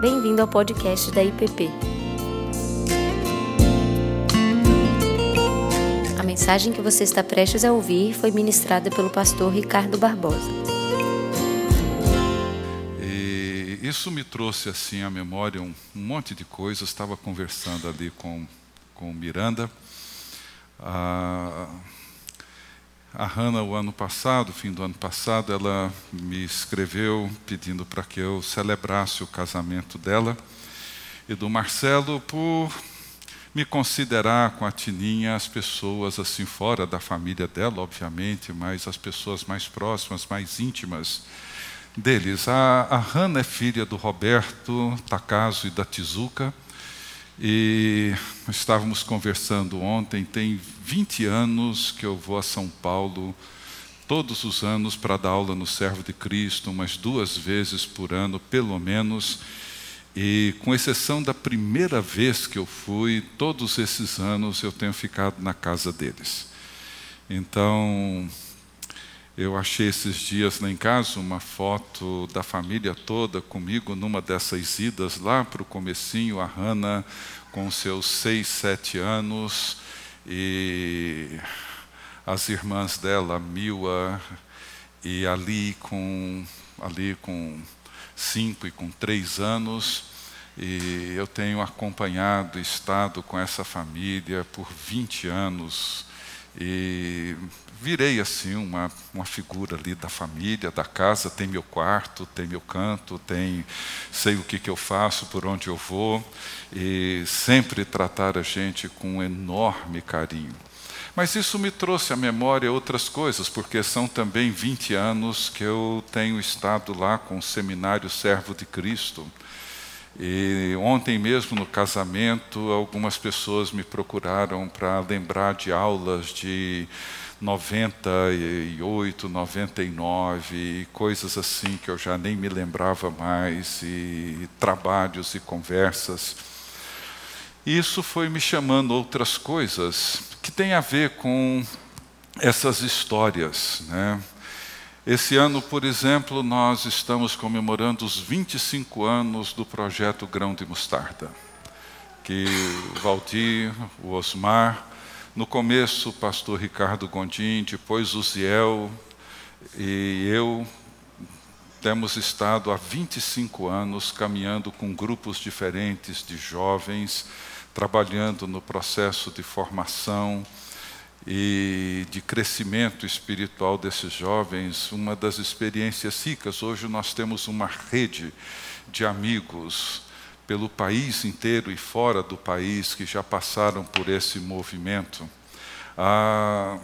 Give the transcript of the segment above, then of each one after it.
Bem-vindo ao podcast da IPP. A mensagem que você está prestes a ouvir foi ministrada pelo pastor Ricardo Barbosa. E isso me trouxe assim à memória um, monte de coisas. Estava conversando ali com, com Miranda. Ah, a Hanna, o ano passado, fim do ano passado, ela me escreveu pedindo para que eu celebrasse o casamento dela e do Marcelo por me considerar com a Tininha as pessoas assim fora da família dela, obviamente, mas as pessoas mais próximas, mais íntimas deles. A, a Hanna é filha do Roberto Takazo e da Tizuka. E estávamos conversando ontem, tem 20 anos que eu vou a São Paulo todos os anos para dar aula no Servo de Cristo, umas duas vezes por ano, pelo menos. E com exceção da primeira vez que eu fui, todos esses anos eu tenho ficado na casa deles. Então, eu achei esses dias lá em casa uma foto da família toda comigo numa dessas idas lá para o comecinho, a Hannah com seus seis, sete anos e as irmãs dela, Mila e ali com ali com cinco e com três anos. E eu tenho acompanhado, estado com essa família por 20 anos e virei assim uma, uma figura ali da família, da casa, tem meu quarto, tem meu canto, tem sei o que, que eu faço, por onde eu vou, e sempre tratar a gente com um enorme carinho. Mas isso me trouxe à memória outras coisas, porque são também 20 anos que eu tenho estado lá com o Seminário Servo de Cristo. E ontem mesmo no casamento, algumas pessoas me procuraram para lembrar de aulas de 98, 99, e coisas assim que eu já nem me lembrava mais, e trabalhos e conversas. Isso foi me chamando outras coisas que têm a ver com essas histórias. Né? Esse ano, por exemplo, nós estamos comemorando os 25 anos do projeto Grão de Mostarda, que o Valdir, o Osmar, no começo, o pastor Ricardo Gondim, depois o Ziel e eu temos estado há 25 anos caminhando com grupos diferentes de jovens, trabalhando no processo de formação e de crescimento espiritual desses jovens, uma das experiências ricas. Hoje nós temos uma rede de amigos pelo país inteiro e fora do país que já passaram por esse movimento. Ah,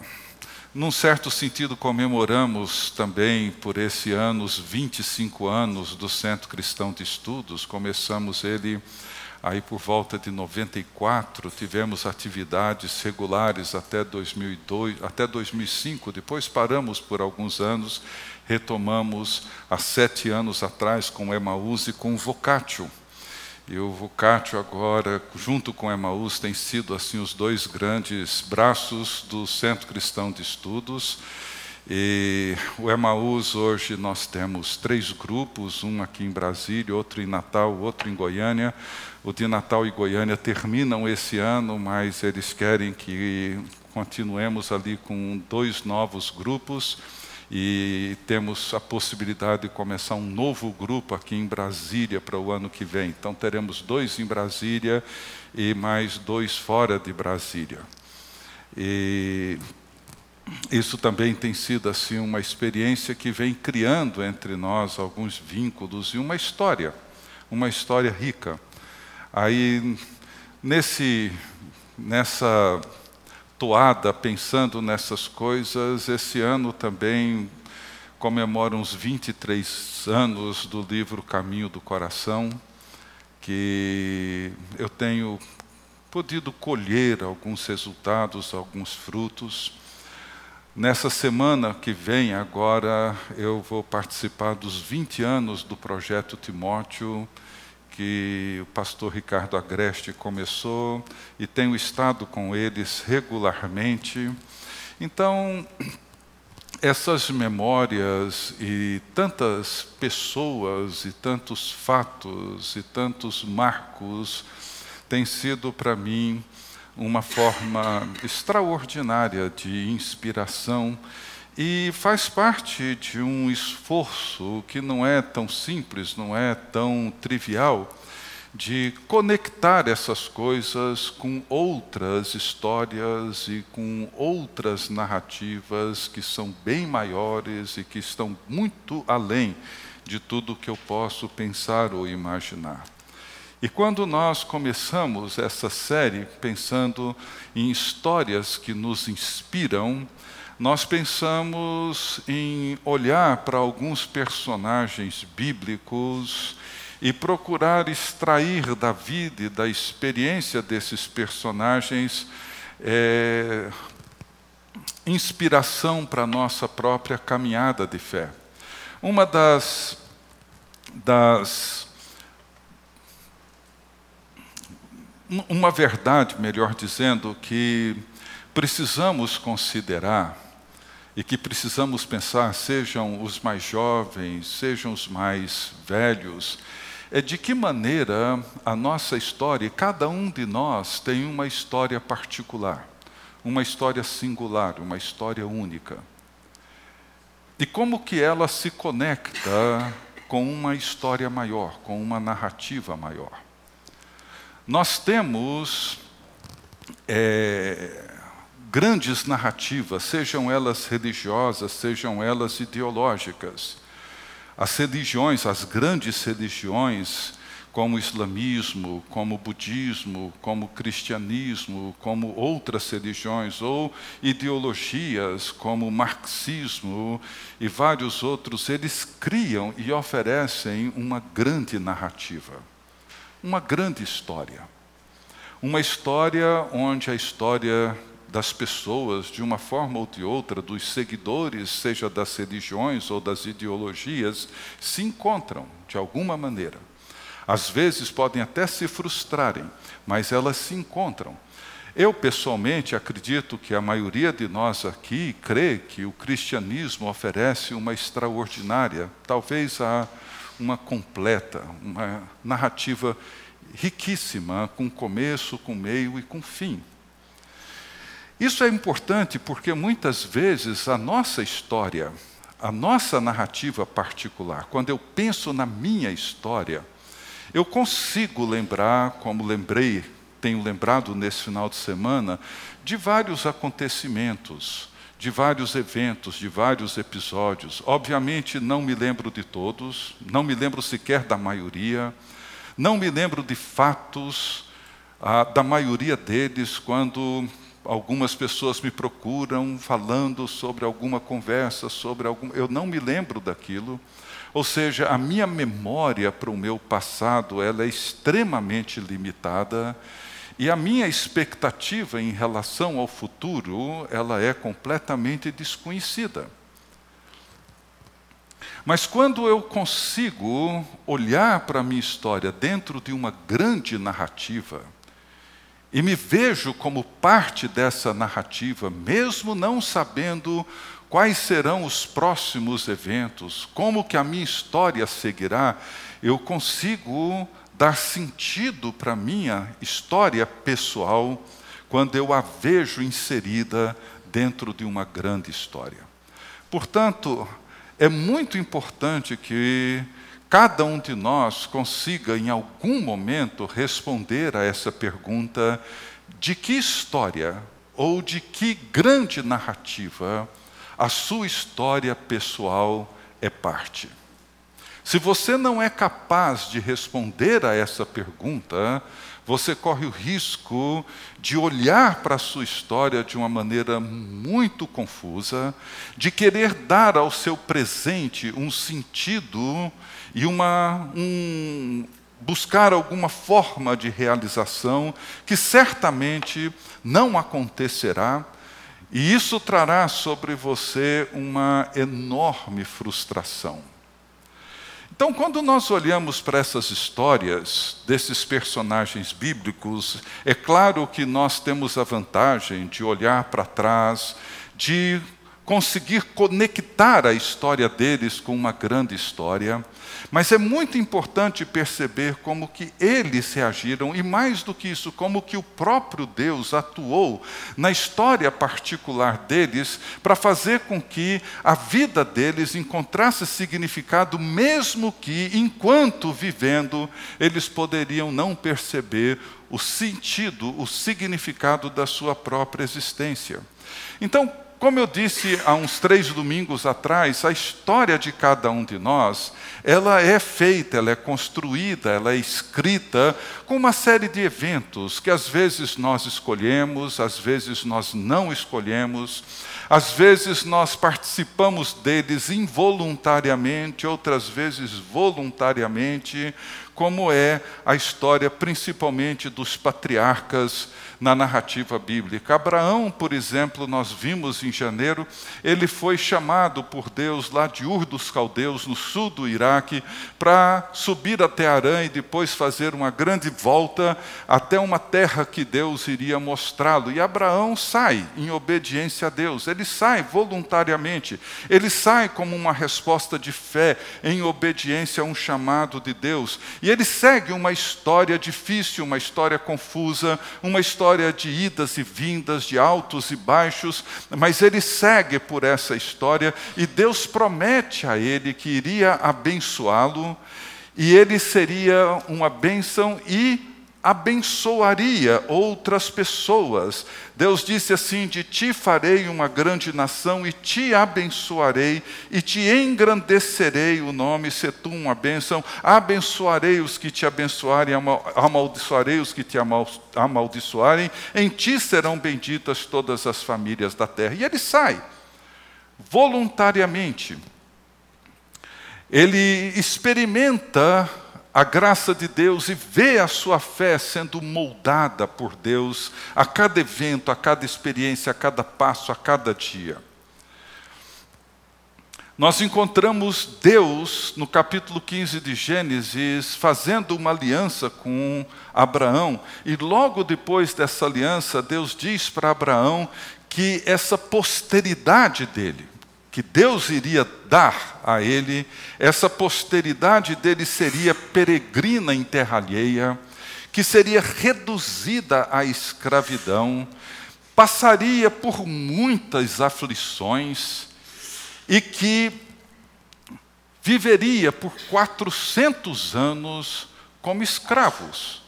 num certo sentido, comemoramos também por esse ano os 25 anos do Centro Cristão de Estudos. Começamos ele aí por volta de 94, tivemos atividades regulares até 2002, até 2005. Depois paramos por alguns anos, retomamos há sete anos atrás com Emaús e com Vocatio e o Vocatio agora, junto com Emaús, tem sido assim os dois grandes braços do Centro Cristão de Estudos. E o Emaús hoje nós temos três grupos, um aqui em Brasília, outro em Natal, outro em Goiânia. O de Natal e Goiânia terminam esse ano, mas eles querem que continuemos ali com dois novos grupos e temos a possibilidade de começar um novo grupo aqui em Brasília para o ano que vem. Então teremos dois em Brasília e mais dois fora de Brasília. E isso também tem sido assim uma experiência que vem criando entre nós alguns vínculos e uma história, uma história rica. Aí nesse nessa toada pensando nessas coisas. Esse ano também comemora uns 23 anos do livro Caminho do Coração, que eu tenho podido colher alguns resultados, alguns frutos. Nessa semana que vem, agora, eu vou participar dos 20 anos do projeto Timóteo que o pastor Ricardo Agreste começou e tenho estado com eles regularmente. Então, essas memórias e tantas pessoas e tantos fatos e tantos marcos têm sido para mim uma forma extraordinária de inspiração e faz parte de um esforço que não é tão simples, não é tão trivial de conectar essas coisas com outras histórias e com outras narrativas que são bem maiores e que estão muito além de tudo que eu posso pensar ou imaginar. E quando nós começamos essa série pensando em histórias que nos inspiram, nós pensamos em olhar para alguns personagens bíblicos e procurar extrair da vida e da experiência desses personagens é, inspiração para a nossa própria caminhada de fé. Uma das, das uma verdade, melhor dizendo, que precisamos considerar e que precisamos pensar, sejam os mais jovens, sejam os mais velhos, é de que maneira a nossa história, cada um de nós tem uma história particular, uma história singular, uma história única. E como que ela se conecta com uma história maior, com uma narrativa maior. Nós temos é, grandes narrativas, sejam elas religiosas, sejam elas ideológicas. As religiões, as grandes religiões, como o islamismo, como o budismo, como o cristianismo, como outras religiões, ou ideologias como o marxismo e vários outros, eles criam e oferecem uma grande narrativa, uma grande história. Uma história onde a história das pessoas, de uma forma ou de outra, dos seguidores, seja das religiões ou das ideologias, se encontram de alguma maneira. Às vezes podem até se frustrarem, mas elas se encontram. Eu, pessoalmente, acredito que a maioria de nós aqui crê que o cristianismo oferece uma extraordinária, talvez a uma completa, uma narrativa riquíssima, com começo, com meio e com fim. Isso é importante porque muitas vezes a nossa história, a nossa narrativa particular, quando eu penso na minha história, eu consigo lembrar, como lembrei, tenho lembrado nesse final de semana, de vários acontecimentos, de vários eventos, de vários episódios. Obviamente não me lembro de todos, não me lembro sequer da maioria, não me lembro de fatos ah, da maioria deles quando algumas pessoas me procuram falando sobre alguma conversa, sobre algum. Eu não me lembro daquilo. Ou seja, a minha memória para o meu passado ela é extremamente limitada e a minha expectativa em relação ao futuro ela é completamente desconhecida. Mas quando eu consigo olhar para a minha história dentro de uma grande narrativa, e me vejo como parte dessa narrativa, mesmo não sabendo quais serão os próximos eventos, como que a minha história seguirá, eu consigo dar sentido para a minha história pessoal quando eu a vejo inserida dentro de uma grande história. Portanto, é muito importante que cada um de nós consiga, em algum momento, responder a essa pergunta: de que história ou de que grande narrativa a sua história pessoal é parte? Se você não é capaz de responder a essa pergunta, você corre o risco de olhar para a sua história de uma maneira muito confusa, de querer dar ao seu presente um sentido e uma, um, buscar alguma forma de realização que certamente não acontecerá, e isso trará sobre você uma enorme frustração. Então, quando nós olhamos para essas histórias desses personagens bíblicos, é claro que nós temos a vantagem de olhar para trás, de conseguir conectar a história deles com uma grande história. Mas é muito importante perceber como que eles reagiram e mais do que isso, como que o próprio Deus atuou na história particular deles para fazer com que a vida deles encontrasse significado mesmo que enquanto vivendo eles poderiam não perceber o sentido, o significado da sua própria existência. Então, como eu disse há uns três domingos atrás, a história de cada um de nós, ela é feita, ela é construída, ela é escrita com uma série de eventos que às vezes nós escolhemos, às vezes nós não escolhemos, às vezes nós participamos deles involuntariamente, outras vezes voluntariamente, como é a história principalmente dos patriarcas na narrativa bíblica. Abraão, por exemplo, nós vimos em janeiro, ele foi chamado por Deus lá de Ur dos Caldeus, no sul do Iraque, para subir até Arã e depois fazer uma grande volta até uma terra que Deus iria mostrá-lo. E Abraão sai em obediência a Deus, ele sai voluntariamente, ele sai como uma resposta de fé, em obediência a um chamado de Deus. E ele segue uma história difícil, uma história confusa, uma história de idas e vindas, de altos e baixos, mas ele segue por essa história e Deus promete a ele que iria abençoá-lo e ele seria uma bênção e abençoaria outras pessoas. Deus disse assim: De ti farei uma grande nação, e te abençoarei, e te engrandecerei o nome, se tu uma bênção. Abençoarei os que te abençoarem, amaldiçoarei os que te amaldiçoarem. Em ti serão benditas todas as famílias da terra. E ele sai, voluntariamente. Ele experimenta a graça de Deus e vê a sua fé sendo moldada por Deus a cada evento, a cada experiência, a cada passo, a cada dia. Nós encontramos Deus no capítulo 15 de Gênesis fazendo uma aliança com Abraão, e logo depois dessa aliança, Deus diz para Abraão que essa posteridade dele, que Deus iria dar a ele, essa posteridade dele seria peregrina em terra alheia, que seria reduzida à escravidão, passaria por muitas aflições e que viveria por 400 anos como escravos,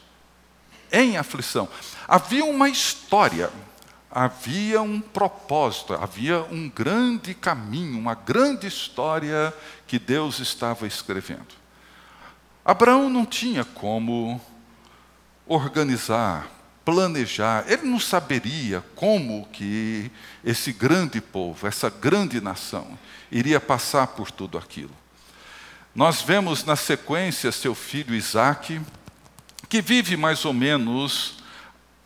em aflição. Havia uma história havia um propósito, havia um grande caminho, uma grande história que Deus estava escrevendo. Abraão não tinha como organizar, planejar, ele não saberia como que esse grande povo, essa grande nação, iria passar por tudo aquilo. Nós vemos na sequência seu filho Isaque, que vive mais ou menos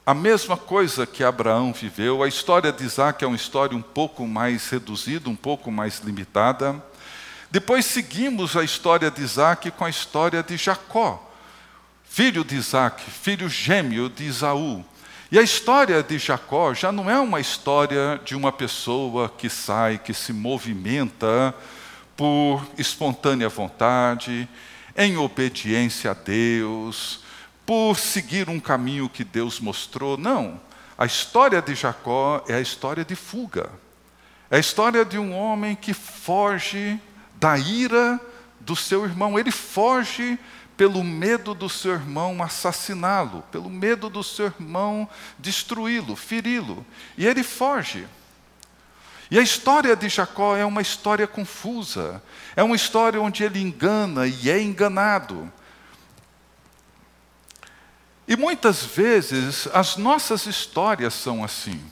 a mesma coisa que Abraão viveu, a história de Isaac é uma história um pouco mais reduzida, um pouco mais limitada. Depois seguimos a história de Isaac com a história de Jacó, filho de Isaac, filho gêmeo de Isaú. E a história de Jacó já não é uma história de uma pessoa que sai, que se movimenta por espontânea vontade, em obediência a Deus, por seguir um caminho que Deus mostrou. Não. A história de Jacó é a história de fuga. É a história de um homem que foge da ira do seu irmão. Ele foge pelo medo do seu irmão assassiná-lo, pelo medo do seu irmão destruí-lo, feri-lo. E ele foge. E a história de Jacó é uma história confusa. É uma história onde ele engana e é enganado. E muitas vezes as nossas histórias são assim.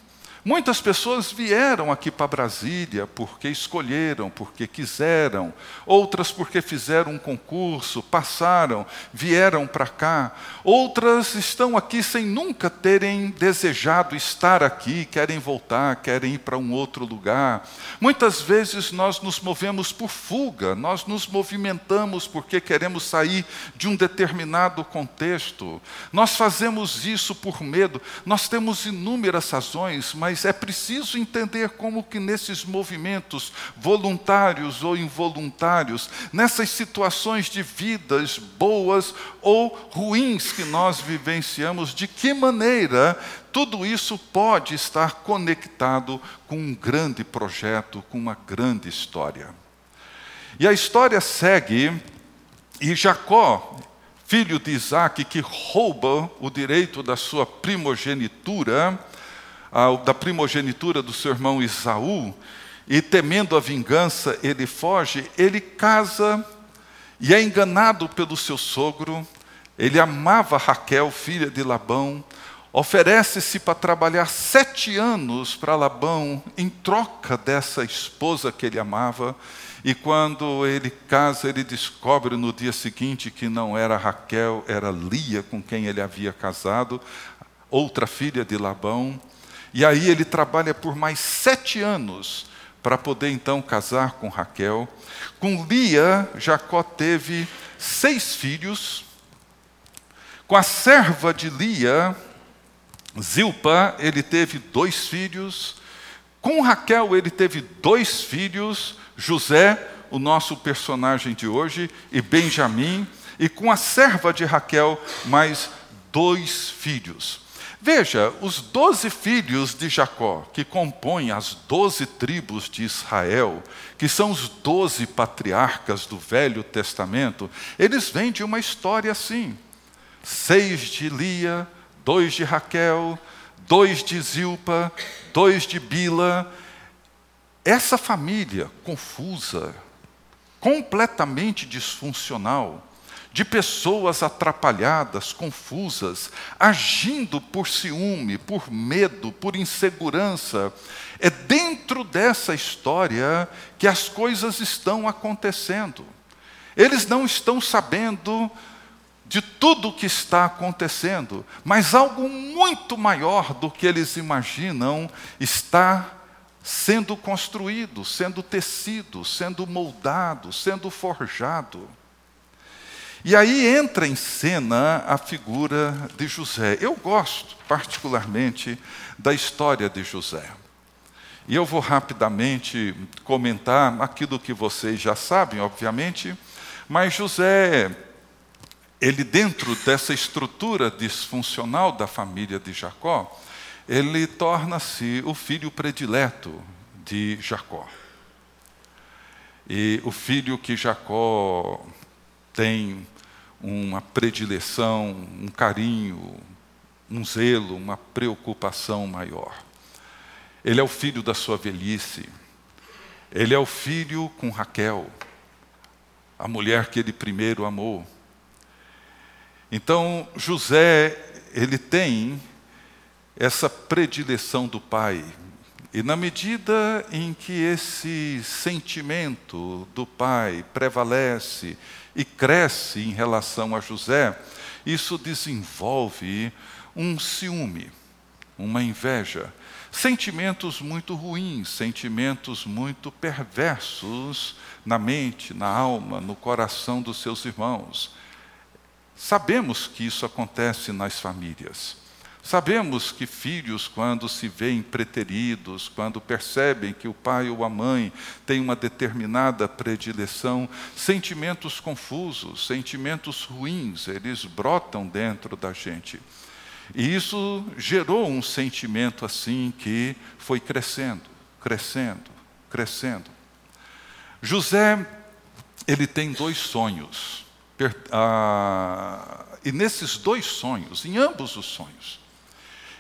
Muitas pessoas vieram aqui para Brasília porque escolheram, porque quiseram, outras porque fizeram um concurso, passaram, vieram para cá, outras estão aqui sem nunca terem desejado estar aqui, querem voltar, querem ir para um outro lugar. Muitas vezes nós nos movemos por fuga, nós nos movimentamos porque queremos sair de um determinado contexto, nós fazemos isso por medo, nós temos inúmeras razões, mas mas é preciso entender como que nesses movimentos voluntários ou involuntários, nessas situações de vidas boas ou ruins que nós vivenciamos, de que maneira tudo isso pode estar conectado com um grande projeto, com uma grande história. E a história segue, e Jacó, filho de Isaac, que rouba o direito da sua primogenitura, da primogenitura do seu irmão Isaú, e temendo a vingança, ele foge, ele casa e é enganado pelo seu sogro. Ele amava Raquel, filha de Labão, oferece-se para trabalhar sete anos para Labão em troca dessa esposa que ele amava. E quando ele casa, ele descobre no dia seguinte que não era Raquel, era Lia com quem ele havia casado, outra filha de Labão. E aí ele trabalha por mais sete anos para poder então casar com Raquel. Com Lia, Jacó teve seis filhos. Com a serva de Lia, Zilpa, ele teve dois filhos. Com Raquel, ele teve dois filhos. José, o nosso personagem de hoje, e Benjamim, e com a serva de Raquel, mais dois filhos. Veja, os doze filhos de Jacó, que compõem as doze tribos de Israel, que são os doze patriarcas do Velho Testamento, eles vêm de uma história assim: seis de Lia, dois de Raquel, dois de Zilpa, dois de Bila, essa família confusa, completamente disfuncional, de pessoas atrapalhadas, confusas, agindo por ciúme, por medo, por insegurança, é dentro dessa história que as coisas estão acontecendo. Eles não estão sabendo de tudo o que está acontecendo, mas algo muito maior do que eles imaginam está sendo construído, sendo tecido, sendo moldado, sendo forjado. E aí entra em cena a figura de José. Eu gosto particularmente da história de José. E eu vou rapidamente comentar aquilo que vocês já sabem, obviamente, mas José, ele dentro dessa estrutura disfuncional da família de Jacó, ele torna-se o filho predileto de Jacó. E o filho que Jacó tem uma predileção, um carinho, um zelo, uma preocupação maior. Ele é o filho da sua velhice. Ele é o filho com Raquel, a mulher que ele primeiro amou. Então, José, ele tem essa predileção do pai. E na medida em que esse sentimento do pai prevalece e cresce em relação a José, isso desenvolve um ciúme, uma inveja, sentimentos muito ruins, sentimentos muito perversos na mente, na alma, no coração dos seus irmãos. Sabemos que isso acontece nas famílias. Sabemos que filhos, quando se veem preteridos, quando percebem que o pai ou a mãe tem uma determinada predileção, sentimentos confusos, sentimentos ruins, eles brotam dentro da gente. E isso gerou um sentimento assim que foi crescendo, crescendo, crescendo. José, ele tem dois sonhos. Ah, e nesses dois sonhos, em ambos os sonhos,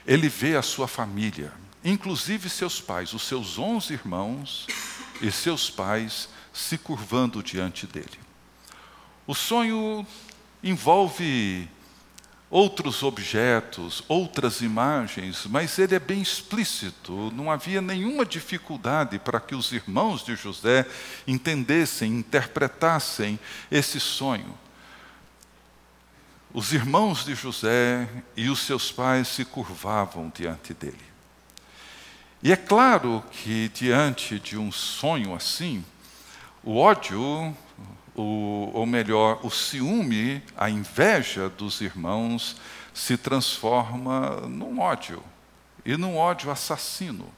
ele vê a sua família, inclusive seus pais, os seus onze irmãos e seus pais se curvando diante dele. O sonho envolve outros objetos, outras imagens, mas ele é bem explícito, não havia nenhuma dificuldade para que os irmãos de José entendessem, interpretassem esse sonho. Os irmãos de José e os seus pais se curvavam diante dele. E é claro que, diante de um sonho assim, o ódio, o, ou melhor, o ciúme, a inveja dos irmãos se transforma num ódio e num ódio assassino.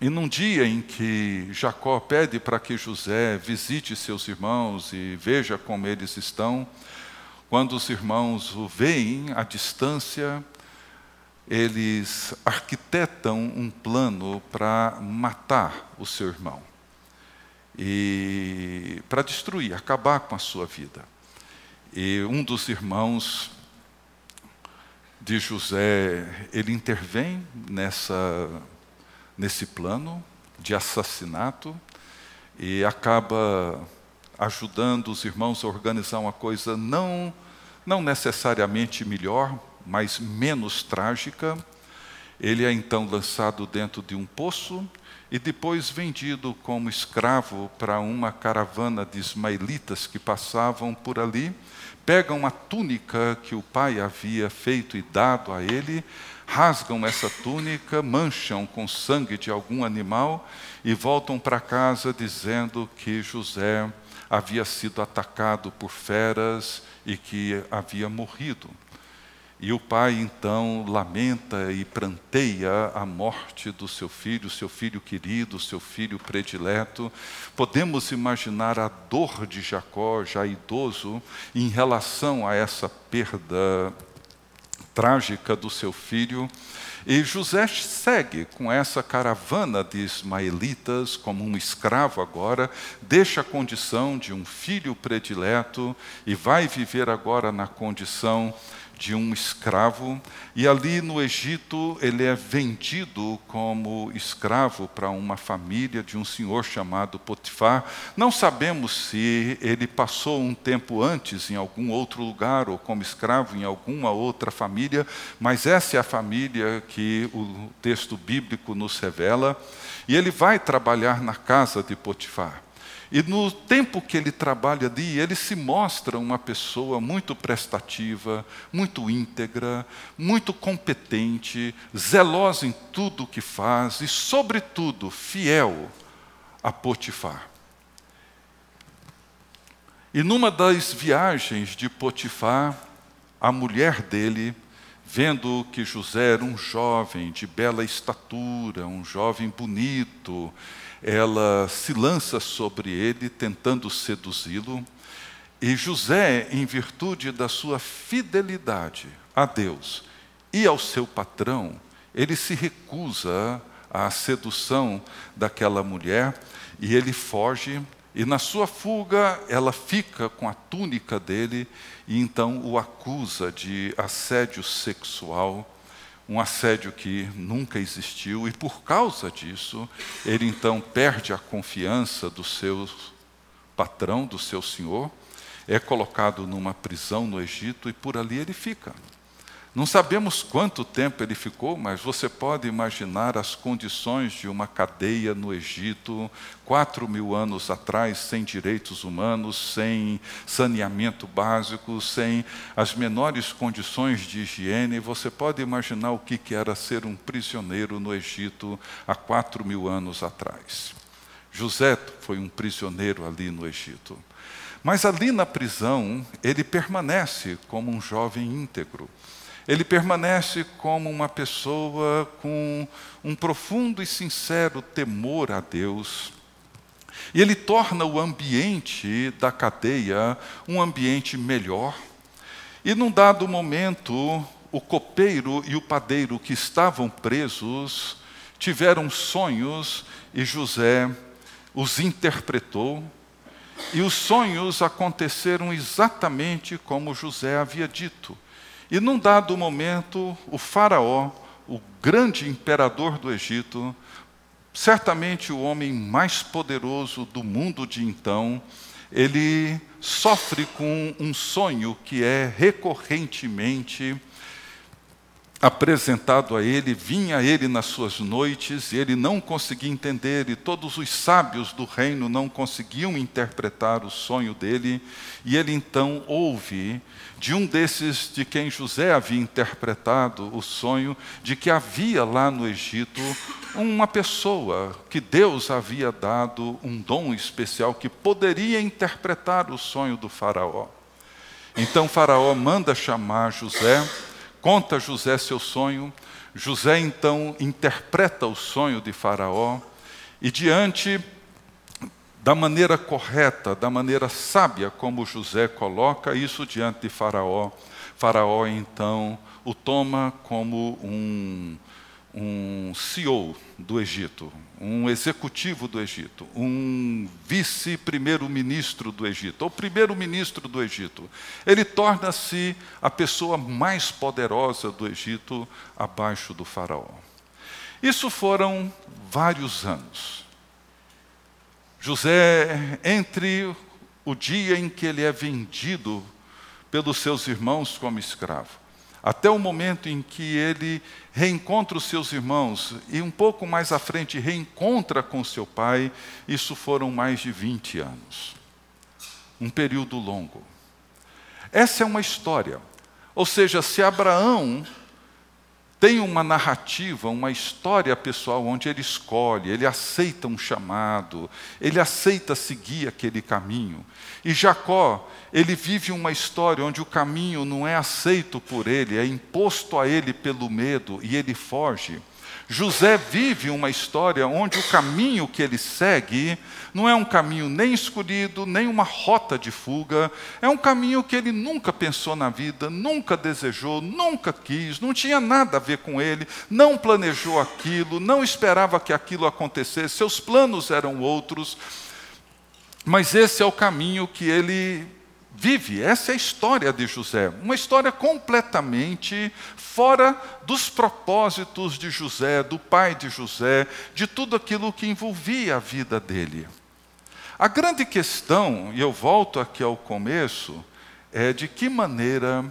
E num dia em que Jacó pede para que José visite seus irmãos e veja como eles estão, quando os irmãos o veem à distância, eles arquitetam um plano para matar o seu irmão e para destruir, acabar com a sua vida. E um dos irmãos de José, ele intervém nessa nesse plano de assassinato e acaba ajudando os irmãos a organizar uma coisa não não necessariamente melhor, mas menos trágica. Ele é então lançado dentro de um poço e depois vendido como escravo para uma caravana de ismaelitas que passavam por ali. Pegam a túnica que o pai havia feito e dado a ele, rasgam essa túnica, mancham com sangue de algum animal e voltam para casa dizendo que José havia sido atacado por feras e que havia morrido. E o pai então lamenta e pranteia a morte do seu filho, seu filho querido, seu filho predileto. Podemos imaginar a dor de Jacó, já idoso, em relação a essa perda trágica do seu filho. E José segue com essa caravana de ismaelitas, como um escravo agora, deixa a condição de um filho predileto e vai viver agora na condição de um escravo, e ali no Egito ele é vendido como escravo para uma família de um senhor chamado Potifar. Não sabemos se ele passou um tempo antes em algum outro lugar ou como escravo em alguma outra família, mas essa é a família que o texto bíblico nos revela, e ele vai trabalhar na casa de Potifar. E no tempo que ele trabalha ali, ele se mostra uma pessoa muito prestativa, muito íntegra, muito competente, zelosa em tudo o que faz e, sobretudo, fiel a Potifar. E numa das viagens de Potifar, a mulher dele, vendo que José era um jovem de bela estatura, um jovem bonito, ela se lança sobre ele, tentando seduzi-lo. E José, em virtude da sua fidelidade a Deus e ao seu patrão, ele se recusa à sedução daquela mulher e ele foge. E na sua fuga, ela fica com a túnica dele e então o acusa de assédio sexual um assédio que nunca existiu, e por causa disso, ele então perde a confiança do seu patrão, do seu senhor, é colocado numa prisão no Egito e por ali ele fica. Não sabemos quanto tempo ele ficou, mas você pode imaginar as condições de uma cadeia no Egito, quatro mil anos atrás, sem direitos humanos, sem saneamento básico, sem as menores condições de higiene. Você pode imaginar o que era ser um prisioneiro no Egito há quatro mil anos atrás. José foi um prisioneiro ali no Egito. Mas ali na prisão, ele permanece como um jovem íntegro ele permanece como uma pessoa com um profundo e sincero temor a Deus. E ele torna o ambiente da cadeia um ambiente melhor. E num dado momento, o copeiro e o padeiro que estavam presos tiveram sonhos e José os interpretou. E os sonhos aconteceram exatamente como José havia dito. E num dado momento, o Faraó, o grande imperador do Egito, certamente o homem mais poderoso do mundo de então, ele sofre com um sonho que é recorrentemente apresentado a ele, vinha ele nas suas noites, e ele não conseguia entender, e todos os sábios do reino não conseguiam interpretar o sonho dele, e ele então ouve de um desses de quem José havia interpretado o sonho, de que havia lá no Egito uma pessoa que Deus havia dado um dom especial que poderia interpretar o sonho do Faraó. Então Faraó manda chamar José conta José seu sonho. José então interpreta o sonho de Faraó e, diante da maneira correta, da maneira sábia como José coloca isso diante de Faraó, Faraó então o toma como um, um CEO do Egito, um executivo do Egito, um vice-primeiro-ministro do Egito, ou primeiro-ministro do Egito. Ele torna-se a pessoa mais poderosa do Egito abaixo do Faraó. Isso foram vários anos. José, entre o dia em que ele é vendido pelos seus irmãos como escravo, até o momento em que ele reencontra os seus irmãos e um pouco mais à frente reencontra com seu pai, isso foram mais de 20 anos. Um período longo. Essa é uma história. Ou seja, se Abraão tem uma narrativa, uma história pessoal onde ele escolhe, ele aceita um chamado, ele aceita seguir aquele caminho. E Jacó, ele vive uma história onde o caminho não é aceito por ele, é imposto a ele pelo medo e ele foge. José vive uma história onde o caminho que ele segue não é um caminho nem escolhido, nem uma rota de fuga, é um caminho que ele nunca pensou na vida, nunca desejou, nunca quis, não tinha nada a ver com ele, não planejou aquilo, não esperava que aquilo acontecesse, seus planos eram outros, mas esse é o caminho que ele vive. Essa é a história de José, uma história completamente fora dos propósitos de José, do pai de José, de tudo aquilo que envolvia a vida dele. A grande questão, e eu volto aqui ao começo, é de que maneira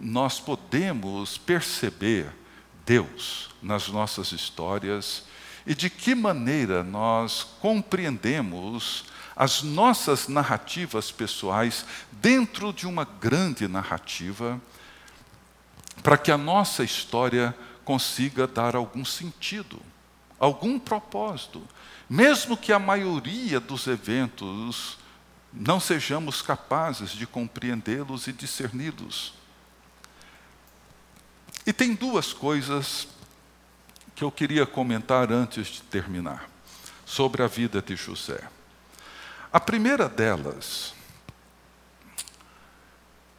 nós podemos perceber Deus nas nossas histórias e de que maneira nós compreendemos as nossas narrativas pessoais dentro de uma grande narrativa, para que a nossa história consiga dar algum sentido, algum propósito, mesmo que a maioria dos eventos não sejamos capazes de compreendê-los e discerni-los. E tem duas coisas que eu queria comentar antes de terminar sobre a vida de José. A primeira delas,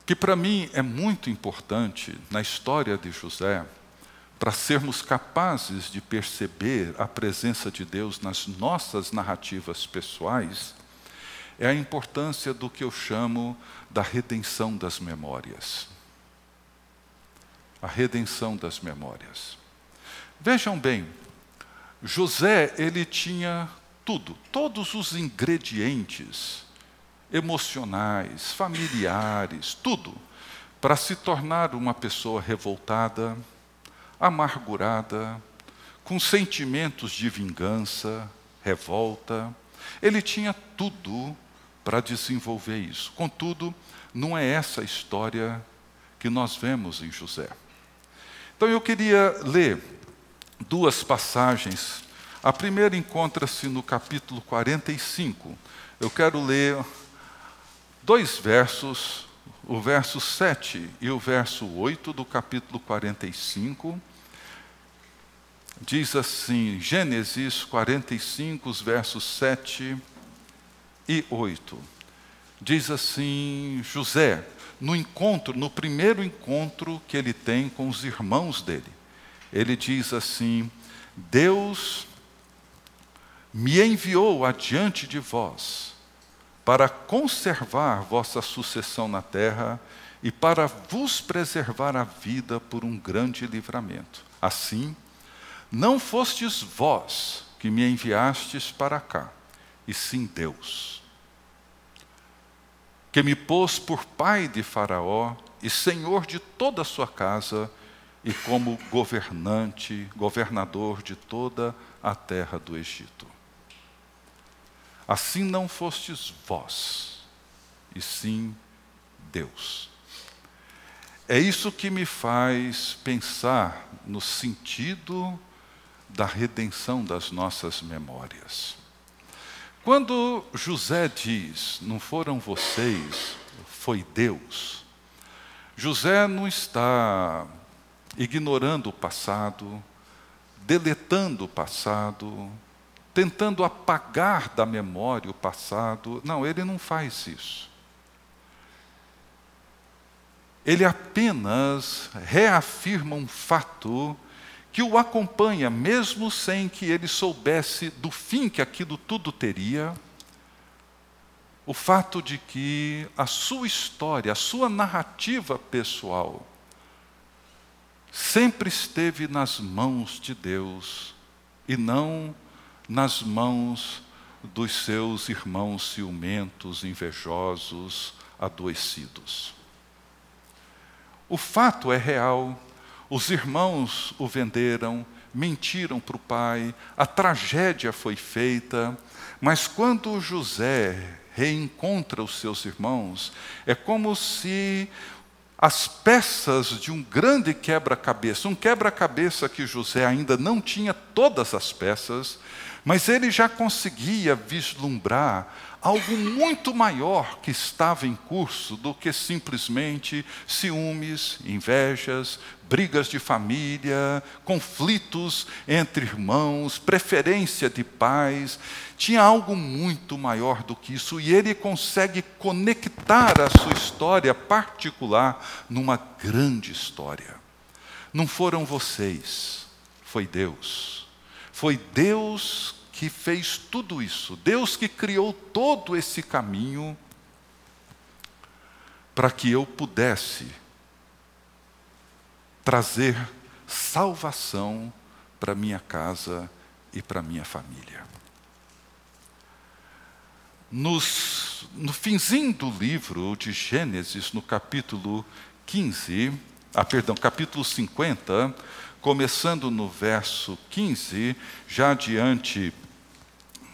que para mim é muito importante na história de José, para sermos capazes de perceber a presença de Deus nas nossas narrativas pessoais, é a importância do que eu chamo da redenção das memórias. A redenção das memórias. Vejam bem, José, ele tinha tudo, todos os ingredientes emocionais, familiares, tudo, para se tornar uma pessoa revoltada, amargurada, com sentimentos de vingança, revolta. Ele tinha tudo para desenvolver isso. Contudo, não é essa a história que nós vemos em José. Então eu queria ler duas passagens a primeira encontra-se no capítulo 45. Eu quero ler dois versos, o verso 7 e o verso 8 do capítulo 45. Diz assim, Gênesis 45, os versos 7 e 8. Diz assim: José, no encontro, no primeiro encontro que ele tem com os irmãos dele, ele diz assim: Deus me enviou adiante de vós para conservar vossa sucessão na terra e para vos preservar a vida por um grande livramento. Assim, não fostes vós que me enviastes para cá, e sim Deus, que me pôs por pai de Faraó e senhor de toda a sua casa e como governante, governador de toda a terra do Egito. Assim não fostes vós, e sim Deus. É isso que me faz pensar no sentido da redenção das nossas memórias. Quando José diz, não foram vocês, foi Deus, José não está ignorando o passado, deletando o passado, tentando apagar da memória o passado. Não, ele não faz isso. Ele apenas reafirma um fato que o acompanha, mesmo sem que ele soubesse do fim que aquilo tudo teria, o fato de que a sua história, a sua narrativa pessoal, sempre esteve nas mãos de Deus e não nas mãos dos seus irmãos ciumentos, invejosos, adoecidos. O fato é real, os irmãos o venderam, mentiram para o pai, a tragédia foi feita, mas quando José reencontra os seus irmãos, é como se as peças de um grande quebra-cabeça, um quebra-cabeça que José ainda não tinha todas as peças, mas ele já conseguia vislumbrar algo muito maior que estava em curso do que simplesmente ciúmes, invejas, brigas de família, conflitos entre irmãos, preferência de pais. Tinha algo muito maior do que isso e ele consegue conectar a sua história particular numa grande história. Não foram vocês, foi Deus. Foi Deus que fez tudo isso, Deus que criou todo esse caminho para que eu pudesse trazer salvação para minha casa e para minha família. Nos, no finzinho do livro de Gênesis, no capítulo 15, ah, perdão, capítulo 50, começando no verso 15, já diante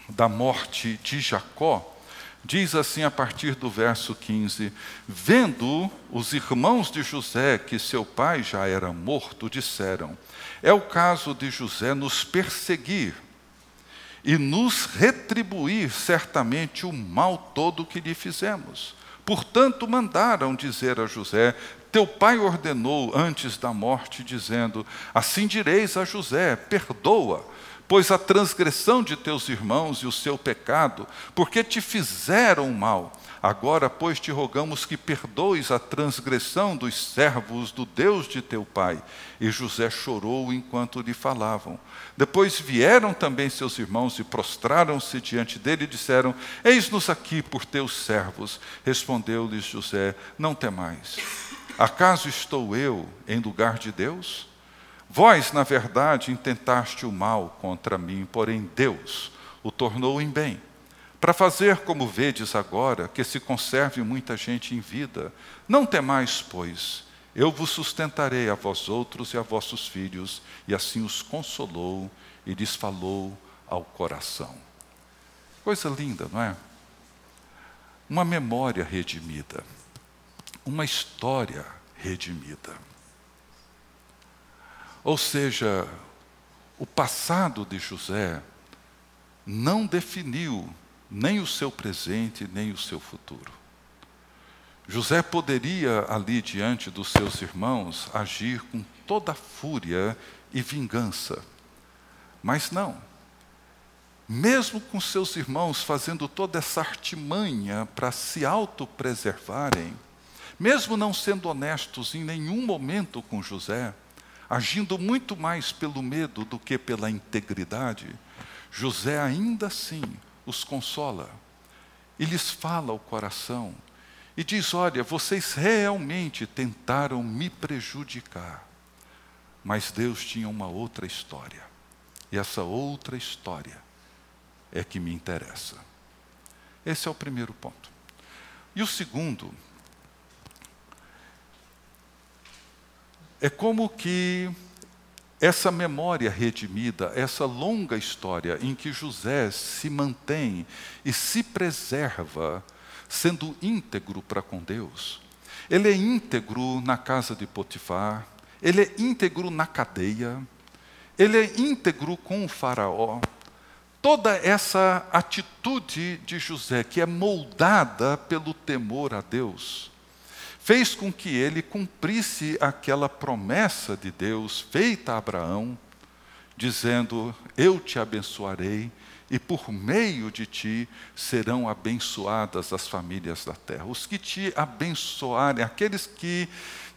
da morte de Jacó, diz assim a partir do verso 15: Vendo os irmãos de José que seu pai já era morto, disseram: É o caso de José nos perseguir e nos retribuir certamente o mal todo que lhe fizemos. Portanto, mandaram dizer a José: Teu pai ordenou antes da morte, dizendo: Assim direis a José: Perdoa pois a transgressão de teus irmãos e o seu pecado, porque te fizeram mal. Agora, pois, te rogamos que perdoes a transgressão dos servos do Deus de teu pai. E José chorou enquanto lhe falavam. Depois vieram também seus irmãos e prostraram-se diante dele e disseram: Eis-nos aqui por teus servos. Respondeu-lhes José: Não temais. Acaso estou eu em lugar de Deus? Vós, na verdade, intentaste o mal contra mim, porém Deus o tornou em bem, para fazer como vedes agora, que se conserve muita gente em vida. Não temais, pois, eu vos sustentarei a vós outros e a vossos filhos. E assim os consolou e lhes falou ao coração. Coisa linda, não é? Uma memória redimida, uma história redimida. Ou seja, o passado de José não definiu nem o seu presente, nem o seu futuro. José poderia, ali diante dos seus irmãos, agir com toda fúria e vingança. Mas não. Mesmo com seus irmãos fazendo toda essa artimanha para se autopreservarem, mesmo não sendo honestos em nenhum momento com José, agindo muito mais pelo medo do que pela integridade, José ainda assim os consola e lhes fala ao coração e diz: Olha, vocês realmente tentaram me prejudicar, mas Deus tinha uma outra história, e essa outra história é que me interessa. Esse é o primeiro ponto. E o segundo É como que essa memória redimida, essa longa história em que José se mantém e se preserva, sendo íntegro para com Deus. Ele é íntegro na casa de Potifar, ele é íntegro na cadeia, ele é íntegro com o Faraó. Toda essa atitude de José, que é moldada pelo temor a Deus, fez com que ele cumprisse aquela promessa de Deus feita a Abraão, dizendo: Eu te abençoarei e por meio de ti serão abençoadas as famílias da terra. Os que te abençoarem, aqueles que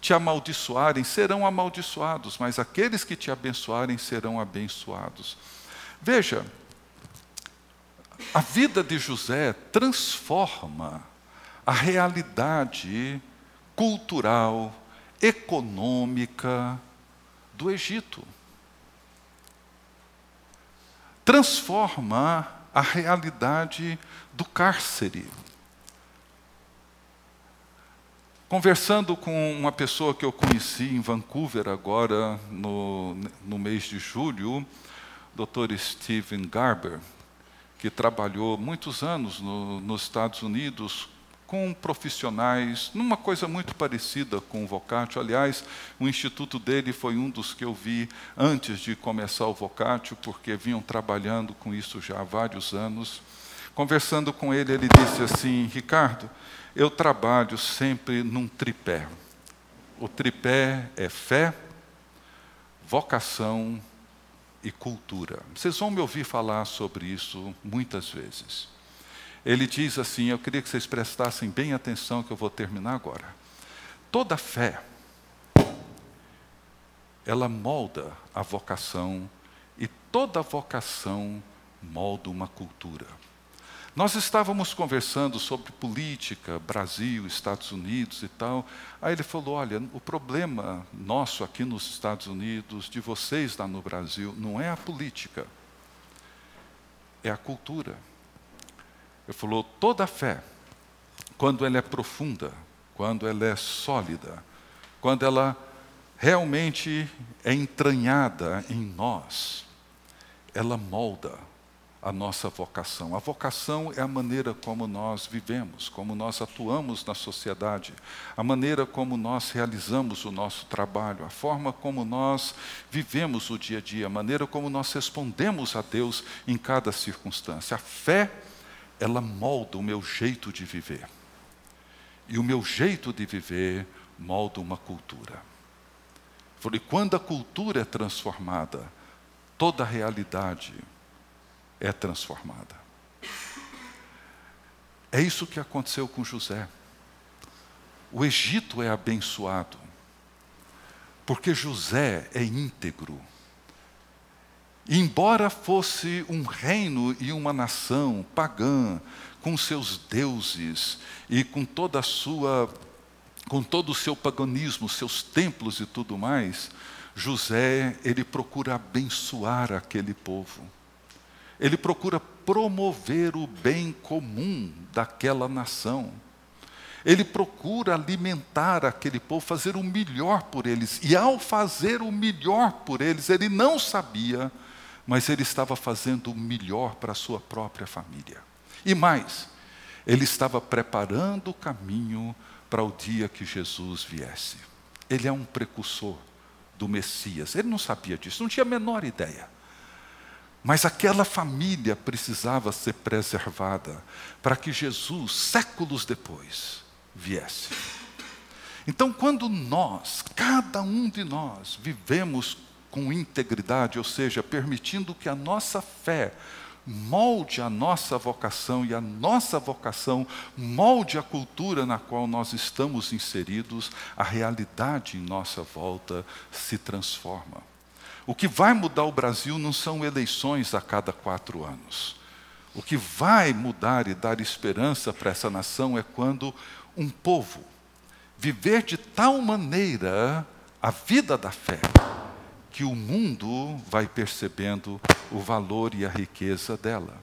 te amaldiçoarem, serão amaldiçoados, mas aqueles que te abençoarem serão abençoados. Veja, a vida de José transforma a realidade cultural, econômica do Egito transforma a realidade do cárcere. Conversando com uma pessoa que eu conheci em Vancouver agora, no, no mês de julho, Dr. Steven Garber, que trabalhou muitos anos no, nos Estados Unidos com profissionais, numa coisa muito parecida com o Vocatio. Aliás, o instituto dele foi um dos que eu vi antes de começar o Vocatio, porque vinham trabalhando com isso já há vários anos. Conversando com ele, ele disse assim: Ricardo, eu trabalho sempre num tripé. O tripé é fé, vocação e cultura. Vocês vão me ouvir falar sobre isso muitas vezes. Ele diz assim: Eu queria que vocês prestassem bem atenção, que eu vou terminar agora. Toda fé, ela molda a vocação, e toda vocação molda uma cultura. Nós estávamos conversando sobre política, Brasil, Estados Unidos e tal. Aí ele falou: olha, o problema nosso aqui nos Estados Unidos, de vocês lá no Brasil, não é a política, é a cultura. Ele falou: toda fé, quando ela é profunda, quando ela é sólida, quando ela realmente é entranhada em nós, ela molda a nossa vocação. A vocação é a maneira como nós vivemos, como nós atuamos na sociedade, a maneira como nós realizamos o nosso trabalho, a forma como nós vivemos o dia a dia, a maneira como nós respondemos a Deus em cada circunstância. A fé ela molda o meu jeito de viver. E o meu jeito de viver molda uma cultura. Falei, quando a cultura é transformada, toda a realidade é transformada. É isso que aconteceu com José. O Egito é abençoado, porque José é íntegro Embora fosse um reino e uma nação pagã, com seus deuses e com toda a sua com todo o seu paganismo, seus templos e tudo mais, José, ele procura abençoar aquele povo. Ele procura promover o bem comum daquela nação. Ele procura alimentar aquele povo, fazer o melhor por eles. E ao fazer o melhor por eles, ele não sabia mas ele estava fazendo o melhor para a sua própria família. E mais, ele estava preparando o caminho para o dia que Jesus viesse. Ele é um precursor do Messias. Ele não sabia disso, não tinha a menor ideia. Mas aquela família precisava ser preservada para que Jesus, séculos depois, viesse. Então, quando nós, cada um de nós, vivemos com integridade, ou seja, permitindo que a nossa fé molde a nossa vocação e a nossa vocação molde a cultura na qual nós estamos inseridos, a realidade em nossa volta se transforma. O que vai mudar o Brasil não são eleições a cada quatro anos. O que vai mudar e dar esperança para essa nação é quando um povo viver de tal maneira a vida da fé que o mundo vai percebendo o valor e a riqueza dela.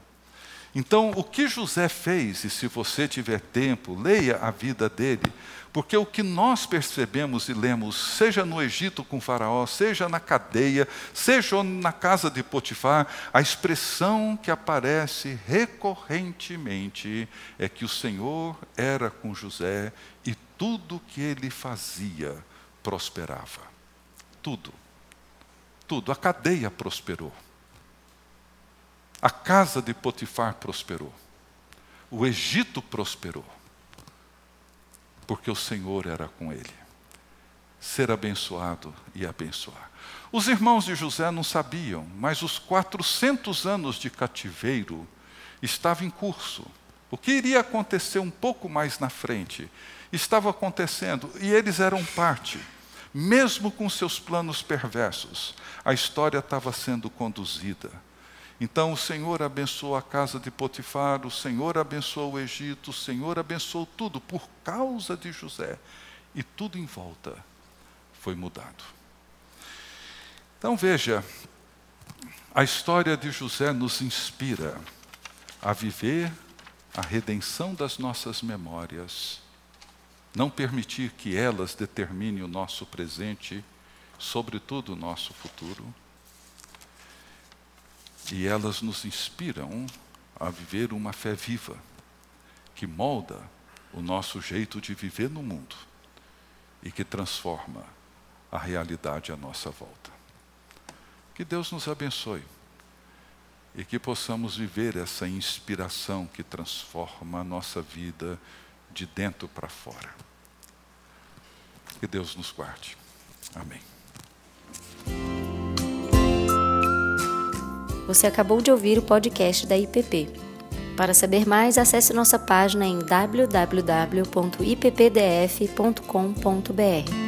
Então, o que José fez, e se você tiver tempo, leia a vida dele, porque o que nós percebemos e lemos, seja no Egito com Faraó, seja na cadeia, seja na casa de Potifar, a expressão que aparece recorrentemente é que o Senhor era com José e tudo que ele fazia prosperava. Tudo tudo. A cadeia prosperou. A casa de Potifar prosperou. O Egito prosperou. porque o Senhor era com ele. Ser abençoado e abençoar. Os irmãos de José não sabiam, mas os 400 anos de cativeiro estavam em curso. O que iria acontecer um pouco mais na frente estava acontecendo e eles eram parte. Mesmo com seus planos perversos, a história estava sendo conduzida. Então o Senhor abençoou a casa de Potifar, o Senhor abençoou o Egito, o Senhor abençoou tudo por causa de José. E tudo em volta foi mudado. Então veja, a história de José nos inspira a viver a redenção das nossas memórias, não permitir que elas determinem o nosso presente, sobretudo o nosso futuro. E elas nos inspiram a viver uma fé viva, que molda o nosso jeito de viver no mundo e que transforma a realidade à nossa volta. Que Deus nos abençoe e que possamos viver essa inspiração que transforma a nossa vida de dentro para fora. Que Deus nos guarde. Amém. Você acabou de ouvir o podcast da IPP. Para saber mais, acesse nossa página em www.ippdf.com.br.